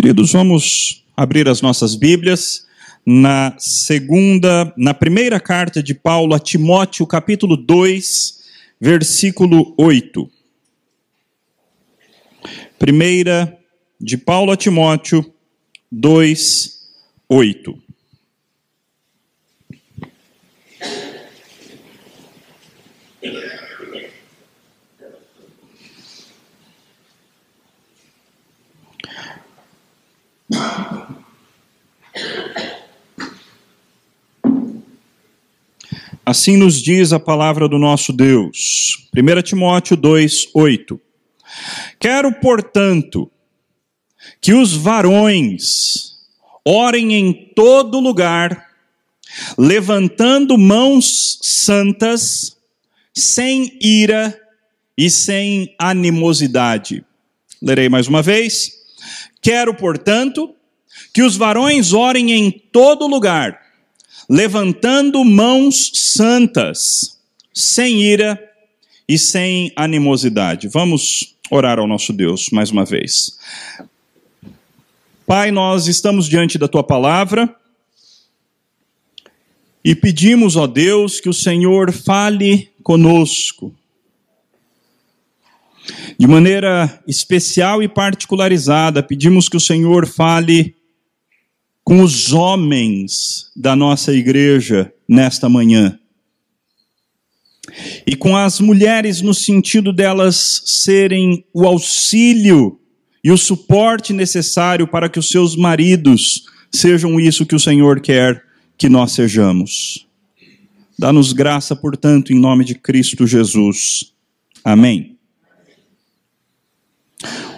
Queridos, vamos abrir as nossas Bíblias na segunda, na primeira carta de Paulo a Timóteo, capítulo 2, versículo 8. Primeira de Paulo a Timóteo 2, 8. Assim nos diz a palavra do nosso Deus. 1 Timóteo 2, 8. Quero, portanto, que os varões orem em todo lugar, levantando mãos santas, sem ira e sem animosidade. Lerei mais uma vez. Quero, portanto, que os varões orem em todo lugar, levantando mãos santas, sem ira e sem animosidade. Vamos orar ao nosso Deus mais uma vez. Pai, nós estamos diante da tua palavra e pedimos, ó Deus, que o Senhor fale conosco de maneira especial e particularizada, pedimos que o Senhor fale com os homens da nossa igreja nesta manhã. E com as mulheres, no sentido delas serem o auxílio e o suporte necessário para que os seus maridos sejam isso que o Senhor quer que nós sejamos. Dá-nos graça, portanto, em nome de Cristo Jesus. Amém.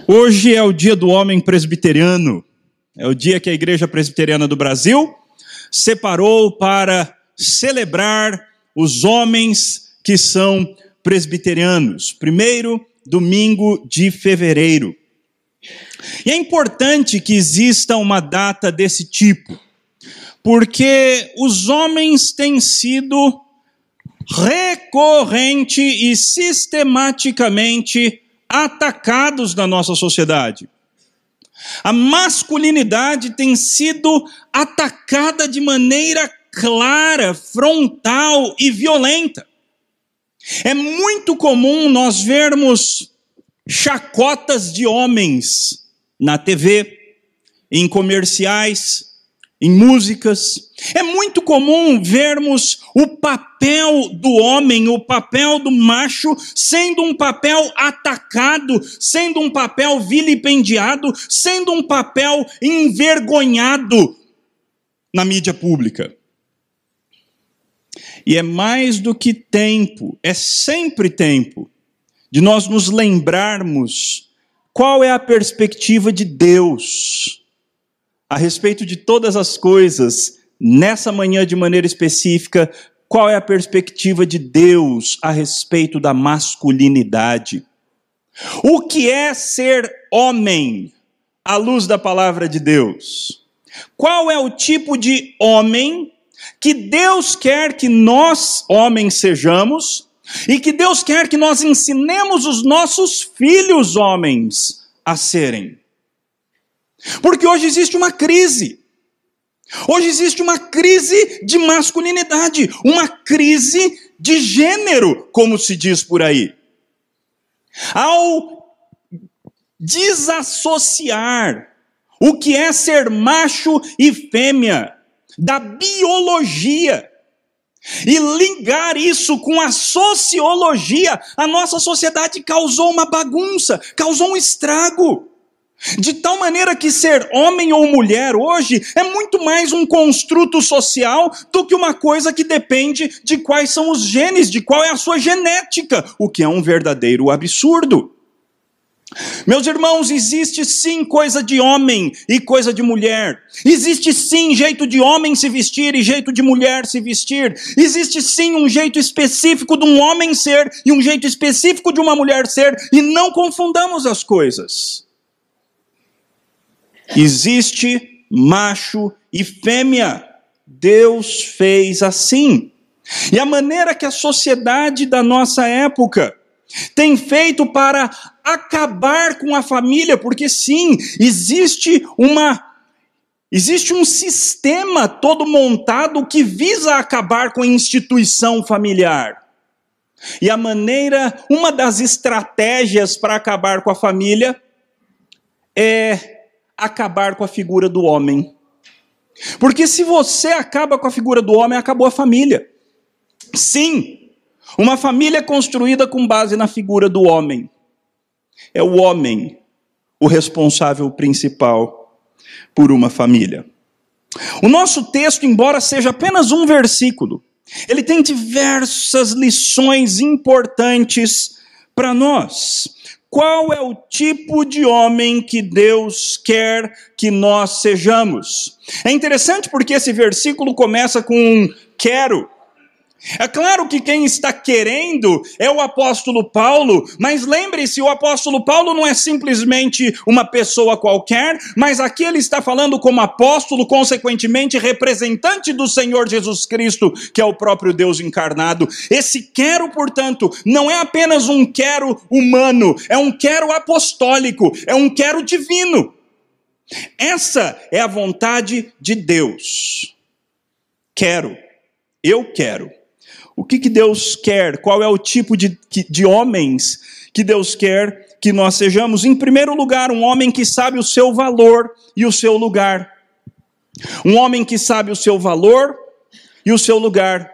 Hoje é o dia do homem presbiteriano. É o dia que a Igreja Presbiteriana do Brasil separou para celebrar os homens que são presbiterianos. Primeiro domingo de fevereiro. E é importante que exista uma data desse tipo, porque os homens têm sido recorrente e sistematicamente atacados na nossa sociedade. A masculinidade tem sido atacada de maneira clara, frontal e violenta. É muito comum nós vermos chacotas de homens na TV, em comerciais, em músicas. É muito comum vermos o papel do homem, o papel do macho, sendo um papel atacado, sendo um papel vilipendiado, sendo um papel envergonhado na mídia pública. E é mais do que tempo, é sempre tempo, de nós nos lembrarmos qual é a perspectiva de Deus a respeito de todas as coisas, nessa manhã de maneira específica, qual é a perspectiva de Deus a respeito da masculinidade? O que é ser homem à luz da palavra de Deus? Qual é o tipo de homem que Deus quer que nós, homens, sejamos e que Deus quer que nós ensinemos os nossos filhos homens a serem? Porque hoje existe uma crise. Hoje existe uma crise de masculinidade, uma crise de gênero, como se diz por aí. Ao desassociar o que é ser macho e fêmea da biologia e ligar isso com a sociologia, a nossa sociedade causou uma bagunça, causou um estrago. De tal maneira que ser homem ou mulher hoje é muito mais um construto social do que uma coisa que depende de quais são os genes, de qual é a sua genética, o que é um verdadeiro absurdo. Meus irmãos, existe sim coisa de homem e coisa de mulher. Existe sim jeito de homem se vestir e jeito de mulher se vestir. Existe sim um jeito específico de um homem ser e um jeito específico de uma mulher ser, e não confundamos as coisas. Existe macho e fêmea. Deus fez assim. E a maneira que a sociedade da nossa época tem feito para acabar com a família, porque sim, existe uma existe um sistema todo montado que visa acabar com a instituição familiar. E a maneira, uma das estratégias para acabar com a família é acabar com a figura do homem. Porque se você acaba com a figura do homem, acabou a família. Sim, uma família construída com base na figura do homem. É o homem o responsável principal por uma família. O nosso texto, embora seja apenas um versículo, ele tem diversas lições importantes para nós. Qual é o tipo de homem que Deus quer que nós sejamos? É interessante porque esse versículo começa com um quero. É claro que quem está querendo é o apóstolo Paulo, mas lembre-se, o apóstolo Paulo não é simplesmente uma pessoa qualquer, mas aqui ele está falando como apóstolo, consequentemente representante do Senhor Jesus Cristo, que é o próprio Deus encarnado. Esse quero, portanto, não é apenas um quero humano, é um quero apostólico, é um quero divino. Essa é a vontade de Deus. Quero, eu quero. O que, que Deus quer? Qual é o tipo de, de homens que Deus quer que nós sejamos? Em primeiro lugar, um homem que sabe o seu valor e o seu lugar. Um homem que sabe o seu valor e o seu lugar.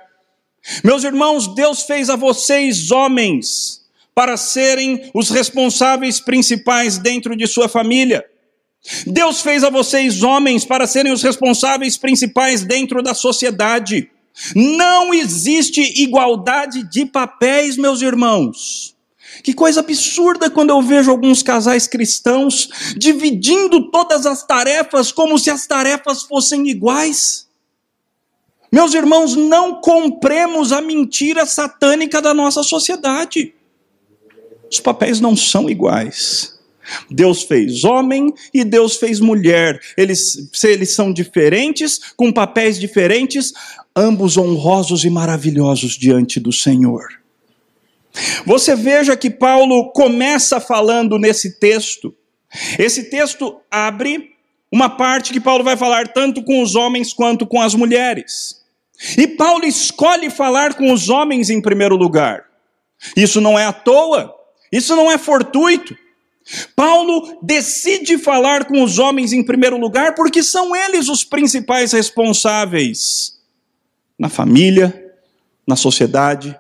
Meus irmãos, Deus fez a vocês homens para serem os responsáveis principais dentro de sua família. Deus fez a vocês homens para serem os responsáveis principais dentro da sociedade. Não existe igualdade de papéis, meus irmãos. Que coisa absurda quando eu vejo alguns casais cristãos dividindo todas as tarefas como se as tarefas fossem iguais. Meus irmãos, não compremos a mentira satânica da nossa sociedade. Os papéis não são iguais. Deus fez homem e Deus fez mulher. Eles, eles são diferentes, com papéis diferentes, ambos honrosos e maravilhosos diante do Senhor. Você veja que Paulo começa falando nesse texto. Esse texto abre uma parte que Paulo vai falar tanto com os homens quanto com as mulheres. E Paulo escolhe falar com os homens em primeiro lugar. Isso não é à toa, isso não é fortuito. Paulo decide falar com os homens em primeiro lugar porque são eles os principais responsáveis na família, na sociedade,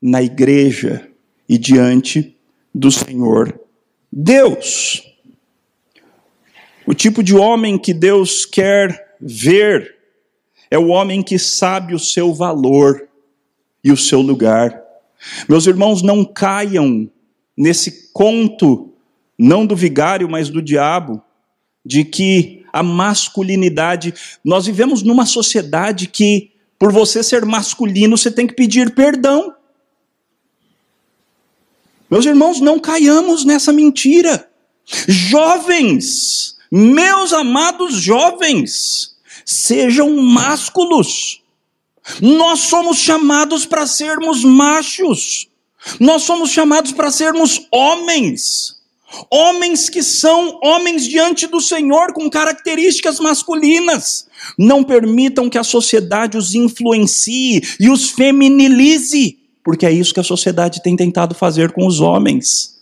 na igreja e diante do Senhor Deus. O tipo de homem que Deus quer ver é o homem que sabe o seu valor e o seu lugar. Meus irmãos, não caiam nesse conto, não do vigário, mas do diabo, de que a masculinidade. Nós vivemos numa sociedade que por você ser masculino, você tem que pedir perdão. Meus irmãos, não caiamos nessa mentira. Jovens, meus amados jovens, sejam másculos. Nós somos chamados para sermos machos. Nós somos chamados para sermos homens. Homens que são homens diante do Senhor com características masculinas. Não permitam que a sociedade os influencie e os feminilize, porque é isso que a sociedade tem tentado fazer com os homens.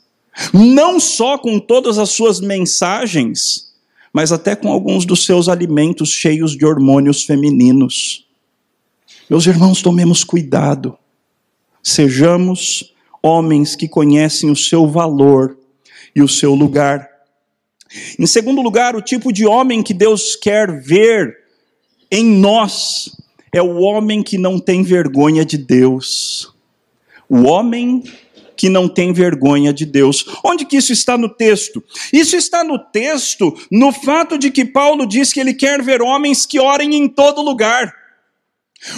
Não só com todas as suas mensagens, mas até com alguns dos seus alimentos cheios de hormônios femininos. Meus irmãos, tomemos cuidado. Sejamos homens que conhecem o seu valor e o seu lugar. Em segundo lugar, o tipo de homem que Deus quer ver em nós é o homem que não tem vergonha de Deus. O homem que não tem vergonha de Deus. Onde que isso está no texto? Isso está no texto no fato de que Paulo diz que ele quer ver homens que orem em todo lugar.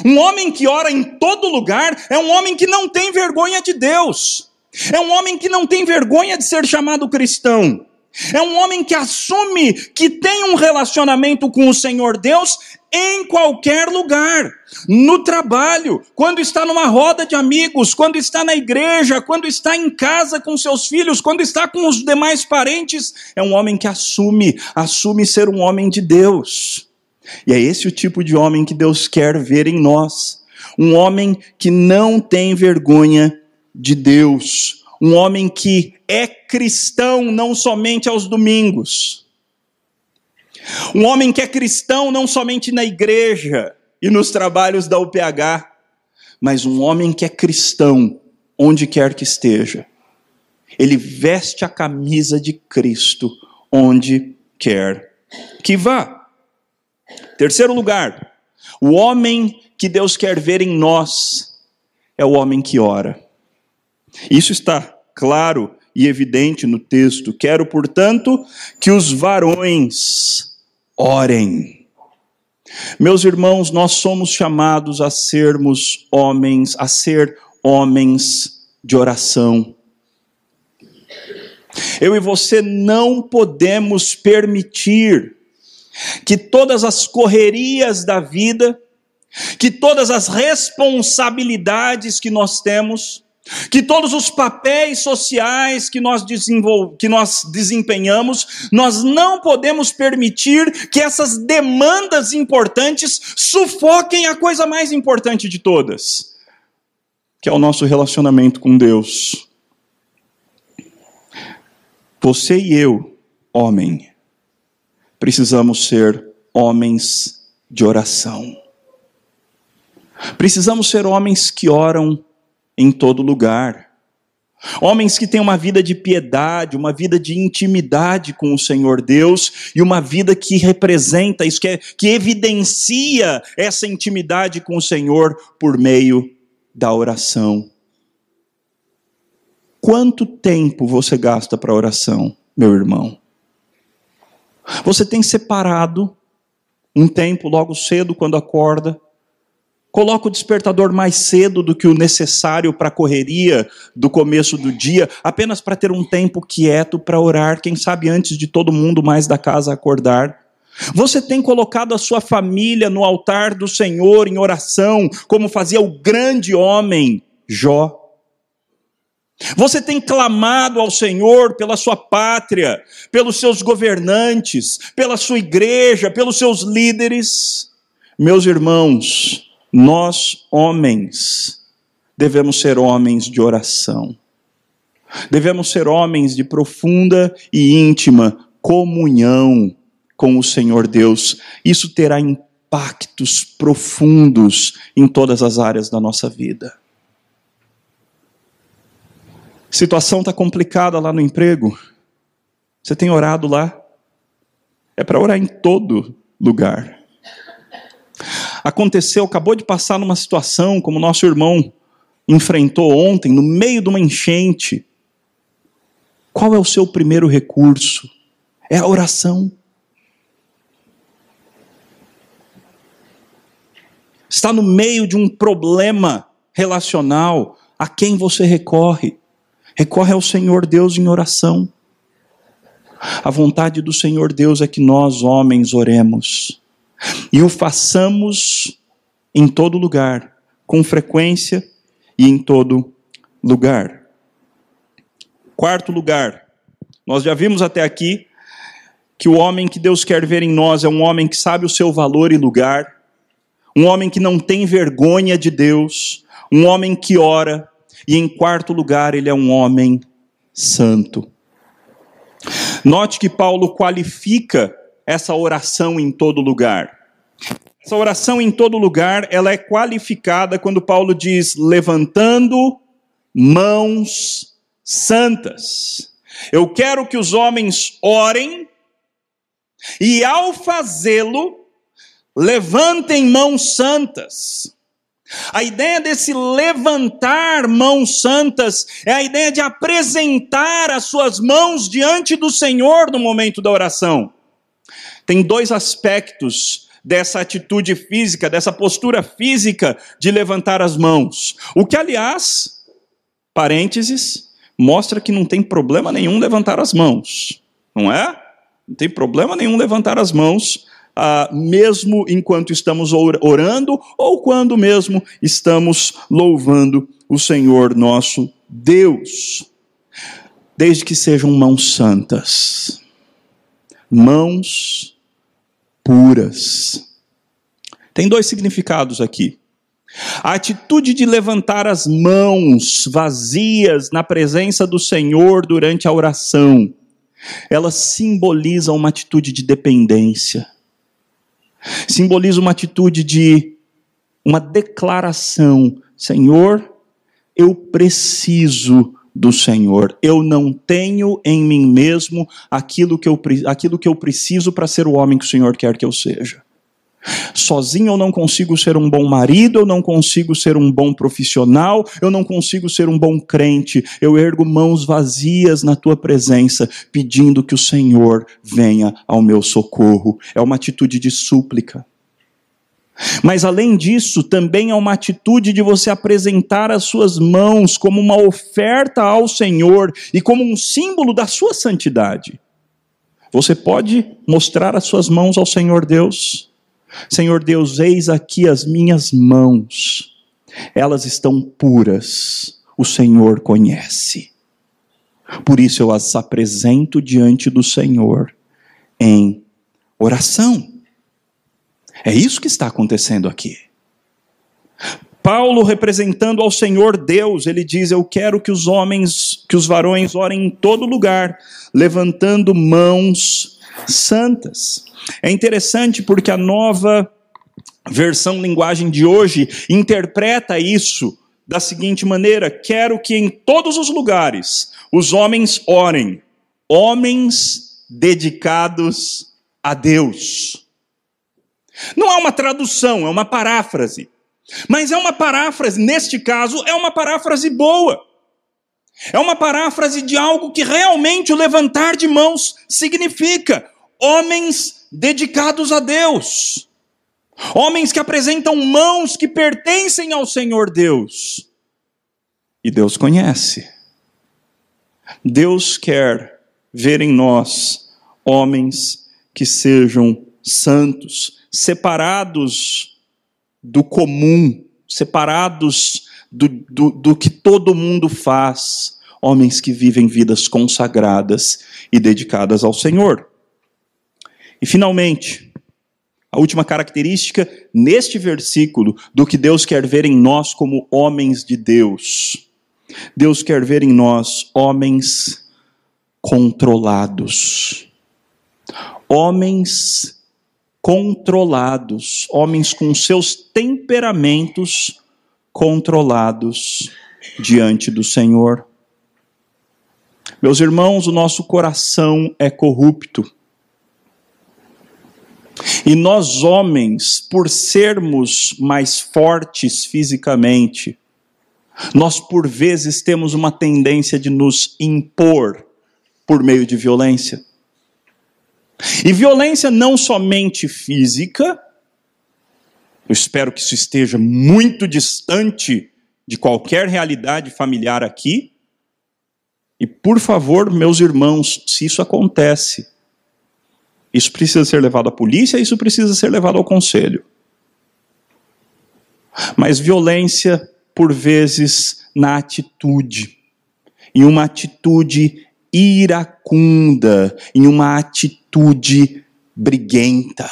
Um homem que ora em todo lugar é um homem que não tem vergonha de Deus. É um homem que não tem vergonha de ser chamado cristão. É um homem que assume que tem um relacionamento com o Senhor Deus em qualquer lugar, no trabalho, quando está numa roda de amigos, quando está na igreja, quando está em casa com seus filhos, quando está com os demais parentes. É um homem que assume, assume ser um homem de Deus. E é esse o tipo de homem que Deus quer ver em nós. Um homem que não tem vergonha de Deus. Um homem que é cristão não somente aos domingos. Um homem que é cristão não somente na igreja e nos trabalhos da UPH, mas um homem que é cristão onde quer que esteja. Ele veste a camisa de Cristo onde quer que vá. Terceiro lugar, o homem que Deus quer ver em nós é o homem que ora. Isso está claro e evidente no texto. Quero, portanto, que os varões orem. Meus irmãos, nós somos chamados a sermos homens, a ser homens de oração. Eu e você não podemos permitir que todas as correrias da vida, que todas as responsabilidades que nós temos, que todos os papéis sociais que nós, que nós desempenhamos, nós não podemos permitir que essas demandas importantes sufoquem a coisa mais importante de todas, que é o nosso relacionamento com Deus. Você e eu, homem, precisamos ser homens de oração. Precisamos ser homens que oram em todo lugar. Homens que têm uma vida de piedade, uma vida de intimidade com o Senhor Deus e uma vida que representa isso, que, é, que evidencia essa intimidade com o Senhor por meio da oração. Quanto tempo você gasta para oração, meu irmão? Você tem separado um tempo logo cedo quando acorda Coloca o despertador mais cedo do que o necessário para a correria do começo do dia, apenas para ter um tempo quieto para orar, quem sabe antes de todo mundo mais da casa acordar. Você tem colocado a sua família no altar do Senhor em oração, como fazia o grande homem Jó. Você tem clamado ao Senhor pela sua pátria, pelos seus governantes, pela sua igreja, pelos seus líderes. Meus irmãos, nós, homens, devemos ser homens de oração. Devemos ser homens de profunda e íntima comunhão com o Senhor Deus. Isso terá impactos profundos em todas as áreas da nossa vida. Situação está complicada lá no emprego. Você tem orado lá? É para orar em todo lugar aconteceu, acabou de passar numa situação como nosso irmão enfrentou ontem, no meio de uma enchente. Qual é o seu primeiro recurso? É a oração. Está no meio de um problema relacional, a quem você recorre? Recorre ao Senhor Deus em oração. A vontade do Senhor Deus é que nós, homens, oremos e o façamos em todo lugar, com frequência e em todo lugar. Quarto lugar, nós já vimos até aqui que o homem que Deus quer ver em nós é um homem que sabe o seu valor e lugar, um homem que não tem vergonha de Deus, um homem que ora, e em quarto lugar, ele é um homem santo. Note que Paulo qualifica essa oração em todo lugar. Essa oração em todo lugar, ela é qualificada quando Paulo diz levantando mãos santas. Eu quero que os homens orem e ao fazê-lo levantem mãos santas. A ideia desse levantar mãos santas é a ideia de apresentar as suas mãos diante do Senhor no momento da oração. Tem dois aspectos dessa atitude física, dessa postura física de levantar as mãos. O que, aliás, parênteses, mostra que não tem problema nenhum levantar as mãos. não é? Não tem problema nenhum levantar as mãos, ah, mesmo enquanto estamos orando ou quando mesmo estamos louvando o Senhor nosso Deus. Desde que sejam mãos santas, mãos puras. Tem dois significados aqui. A atitude de levantar as mãos vazias na presença do Senhor durante a oração, ela simboliza uma atitude de dependência. Simboliza uma atitude de uma declaração: Senhor, eu preciso do Senhor. Eu não tenho em mim mesmo aquilo que eu, aquilo que eu preciso para ser o homem que o Senhor quer que eu seja. Sozinho eu não consigo ser um bom marido, eu não consigo ser um bom profissional, eu não consigo ser um bom crente. Eu ergo mãos vazias na tua presença, pedindo que o Senhor venha ao meu socorro. É uma atitude de súplica. Mas além disso, também é uma atitude de você apresentar as suas mãos como uma oferta ao Senhor e como um símbolo da sua santidade. Você pode mostrar as suas mãos ao Senhor Deus Senhor Deus, eis aqui as minhas mãos, elas estão puras, o Senhor conhece. Por isso eu as apresento diante do Senhor em oração. É isso que está acontecendo aqui. Paulo representando ao Senhor Deus, ele diz: Eu quero que os homens, que os varões orem em todo lugar, levantando mãos santas. É interessante porque a nova versão linguagem de hoje interpreta isso da seguinte maneira: quero que em todos os lugares os homens orem, homens dedicados a Deus. Não é uma tradução, é uma paráfrase. Mas é uma paráfrase, neste caso, é uma paráfrase boa. É uma paráfrase de algo que realmente o levantar de mãos significa. Homens dedicados a Deus, homens que apresentam mãos que pertencem ao Senhor Deus. E Deus conhece. Deus quer ver em nós homens que sejam santos, separados do comum, separados do, do, do que todo mundo faz, homens que vivem vidas consagradas e dedicadas ao Senhor. E finalmente, a última característica neste versículo do que Deus quer ver em nós como homens de Deus. Deus quer ver em nós homens controlados. Homens controlados, homens com seus temperamentos controlados diante do Senhor. Meus irmãos, o nosso coração é corrupto. E nós, homens, por sermos mais fortes fisicamente, nós por vezes temos uma tendência de nos impor por meio de violência. E violência não somente física, eu espero que isso esteja muito distante de qualquer realidade familiar aqui. E por favor, meus irmãos, se isso acontece, isso precisa ser levado à polícia, isso precisa ser levado ao conselho. Mas violência, por vezes, na atitude, em uma atitude iracunda, em uma atitude briguenta.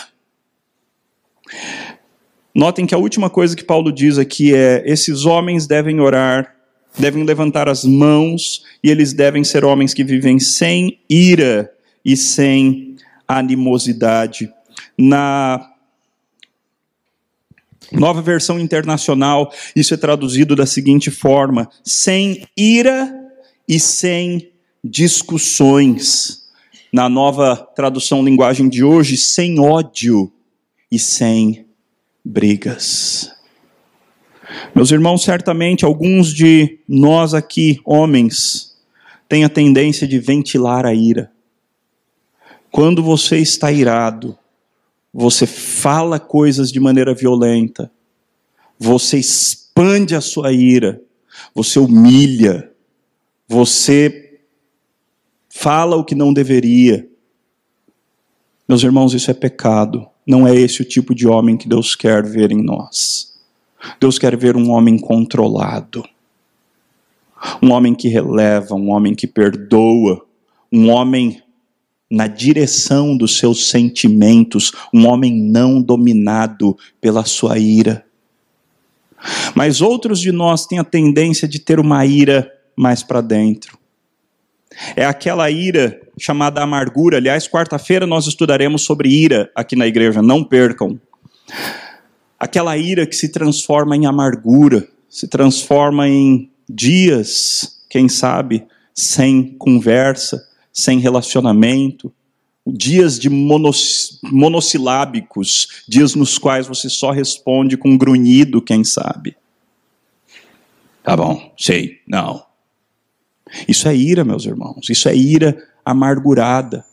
Notem que a última coisa que Paulo diz aqui é: esses homens devem orar, devem levantar as mãos, e eles devem ser homens que vivem sem ira e sem animosidade. Na nova versão internacional, isso é traduzido da seguinte forma: sem ira e sem discussões. Na nova tradução linguagem de hoje, sem ódio e sem brigas. Meus irmãos, certamente alguns de nós aqui, homens, têm a tendência de ventilar a ira. Quando você está irado, você fala coisas de maneira violenta, você expande a sua ira, você humilha, você fala o que não deveria, Meus irmãos, isso é pecado. Não é esse o tipo de homem que Deus quer ver em nós. Deus quer ver um homem controlado. Um homem que releva, um homem que perdoa, um homem na direção dos seus sentimentos, um homem não dominado pela sua ira. Mas outros de nós têm a tendência de ter uma ira mais para dentro. É aquela ira chamada amargura. Aliás, quarta-feira nós estudaremos sobre ira aqui na igreja, não percam. Aquela ira que se transforma em amargura, se transforma em dias, quem sabe, sem conversa, sem relacionamento, dias de monos, monossilábicos, dias nos quais você só responde com grunhido, quem sabe. Tá bom, sei, não. Isso é ira, meus irmãos, isso é ira amargurada.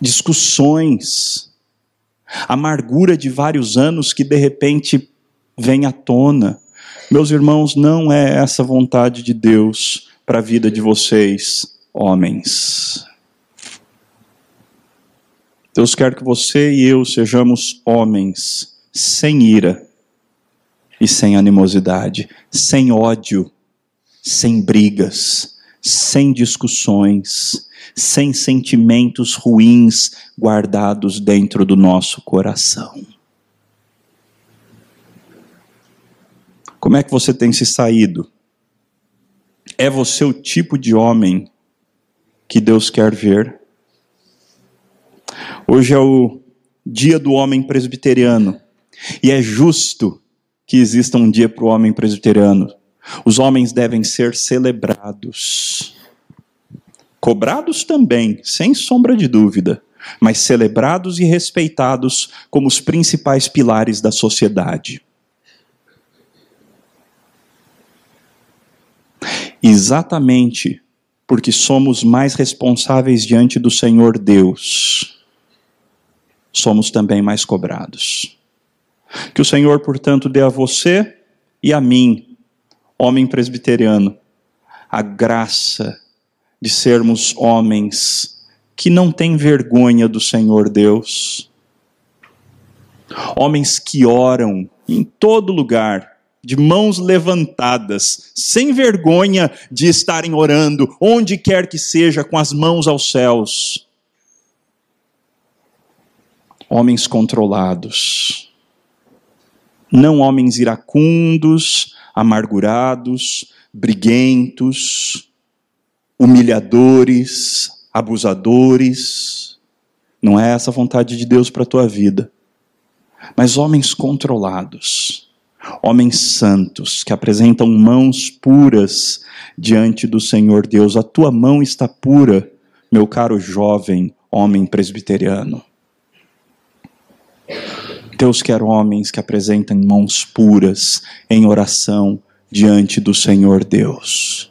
Discussões, amargura de vários anos que de repente vem à tona. Meus irmãos, não é essa vontade de Deus para a vida de vocês, homens. Deus quer que você e eu sejamos homens sem ira e sem animosidade, sem ódio, sem brigas, sem discussões, sem sentimentos ruins guardados dentro do nosso coração. Como é que você tem se saído? É você o tipo de homem que Deus quer ver? Hoje é o dia do homem presbiteriano. E é justo que exista um dia para o homem presbiteriano. Os homens devem ser celebrados. Cobrados também, sem sombra de dúvida, mas celebrados e respeitados como os principais pilares da sociedade. Exatamente porque somos mais responsáveis diante do Senhor Deus somos também mais cobrados. Que o Senhor, portanto, dê a você e a mim, homem presbiteriano, a graça de sermos homens que não têm vergonha do Senhor Deus, homens que oram em todo lugar, de mãos levantadas, sem vergonha de estarem orando, onde quer que seja, com as mãos aos céus. Homens controlados, não homens iracundos, amargurados, briguentos, humilhadores, abusadores. Não é essa a vontade de Deus para a tua vida. Mas homens controlados, homens santos que apresentam mãos puras diante do Senhor Deus. A tua mão está pura, meu caro jovem homem presbiteriano. Deus quer homens que apresentem mãos puras em oração diante do Senhor Deus.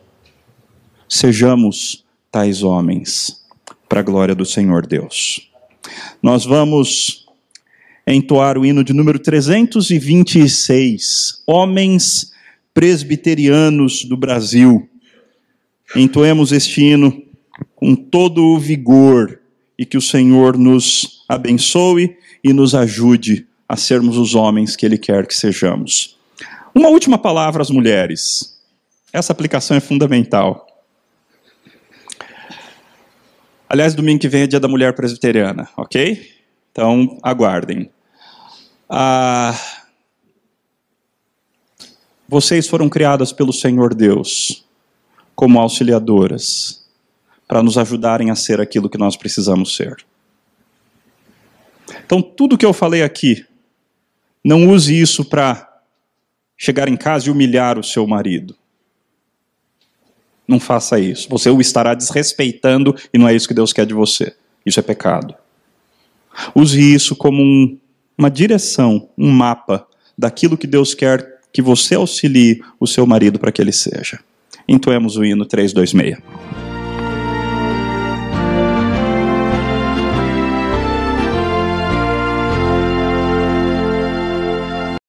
Sejamos tais homens, para a glória do Senhor Deus. Nós vamos entoar o hino de número 326, Homens Presbiterianos do Brasil. Entoemos este hino com todo o vigor e que o Senhor nos abençoe e nos ajude a sermos os homens que Ele quer que sejamos. Uma última palavra às mulheres. Essa aplicação é fundamental. Aliás, domingo que vem é dia da mulher presbiteriana, ok? Então, aguardem. Ah, vocês foram criadas pelo Senhor Deus como auxiliadoras para nos ajudarem a ser aquilo que nós precisamos ser. Então, tudo que eu falei aqui, não use isso para chegar em casa e humilhar o seu marido. Não faça isso. Você o estará desrespeitando e não é isso que Deus quer de você. Isso é pecado. Use isso como um, uma direção, um mapa daquilo que Deus quer que você auxilie o seu marido para que ele seja. Entoemos o hino 326.